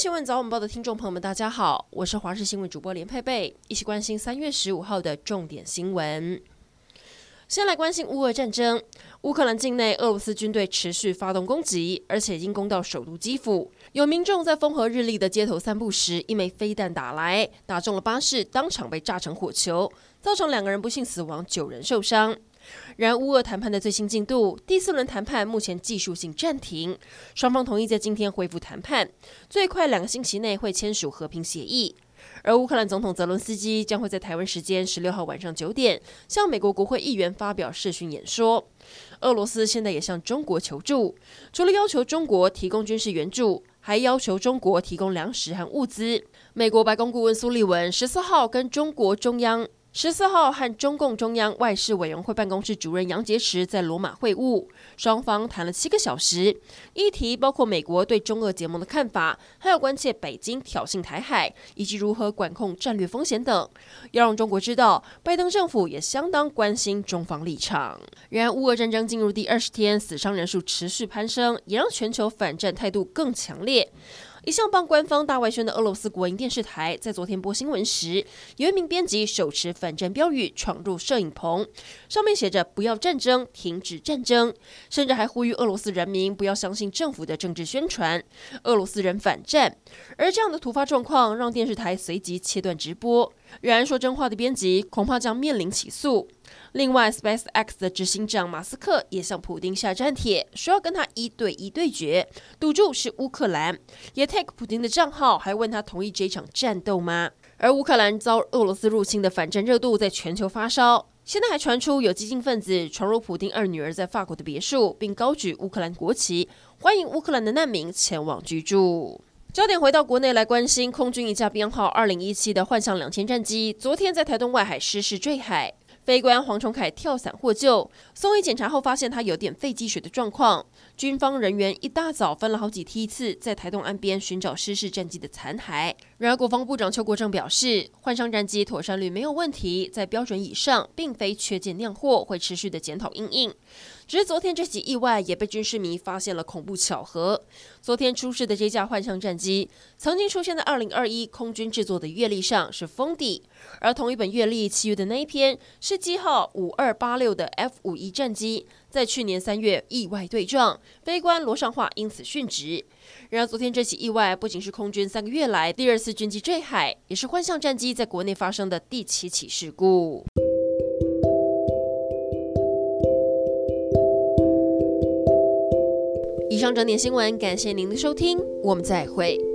新闻早晚报的听众朋友们，大家好，我是华视新闻主播连佩佩，一起关心三月十五号的重点新闻。先来关心乌俄战争，乌克兰境内俄罗斯军队持续发动攻击，而且已经攻到首都基辅。有民众在风和日丽的街头散步时，一枚飞弹打来，打中了巴士，当场被炸成火球，造成两个人不幸死亡，九人受伤。然，乌俄谈判的最新进度，第四轮谈判目前技术性暂停，双方同意在今天恢复谈判，最快两个星期内会签署和平协议。而乌克兰总统泽伦斯基将会在台湾时间十六号晚上九点向美国国会议员发表视讯演说。俄罗斯现在也向中国求助，除了要求中国提供军事援助，还要求中国提供粮食和物资。美国白宫顾问苏利文十四号跟中国中央。十四号和中共中央外事委员会办公室主任杨洁篪在罗马会晤，双方谈了七个小时，议题包括美国对中俄结盟的看法，还有关切北京挑衅台海以及如何管控战略风险等，要让中国知道，拜登政府也相当关心中方立场。然而，乌俄战争进入第二十天，死伤人数持续攀升，也让全球反战态度更强烈。一向帮官方大外宣的俄罗斯国营电视台，在昨天播新闻时，有一名编辑手持反战标语闯入摄影棚，上面写着“不要战争，停止战争”，甚至还呼吁俄罗斯人民不要相信政府的政治宣传，俄罗斯人反战。而这样的突发状况，让电视台随即切断直播。然而说真话的编辑恐怕将面临起诉。另外，SpaceX 的执行长马斯克也向普丁下战帖，说要跟他一对一对决，赌注是乌克兰。也 take 普丁的账号，还问他同意这场战斗吗？而乌克兰遭俄罗斯入侵的反战热度在全球发烧，现在还传出有激进分子闯入普丁二女儿在法国的别墅，并高举乌克兰国旗，欢迎乌克兰的难民前往居住。焦点回到国内来关心，空军一架编号二零一七的幻象两千战机，昨天在台东外海失事坠海。飞官黄崇凯跳伞获救，送医检查后发现他有点肺积水的状况。军方人员一大早分了好几梯次，在台东岸边寻找失事战机的残骸。然而，国防部长邱国正表示，幻象战机妥善率没有问题，在标准以上，并非缺件酿货，会持续的检讨应应。只是昨天这起意外也被军事迷发现了恐怖巧合。昨天出事的这架幻象战机，曾经出现在二零二一空军制作的月历上，是封底；而同一本月历七月的那一篇，是机号五二八六的 F 五一战机，在去年三月意外对撞，飞官罗尚化因此殉职。然而，昨天这起意外不仅是空军三个月来第二次军机坠海，也是幻象战机在国内发生的第七起事故。以上整点新闻，感谢您的收听，我们再会。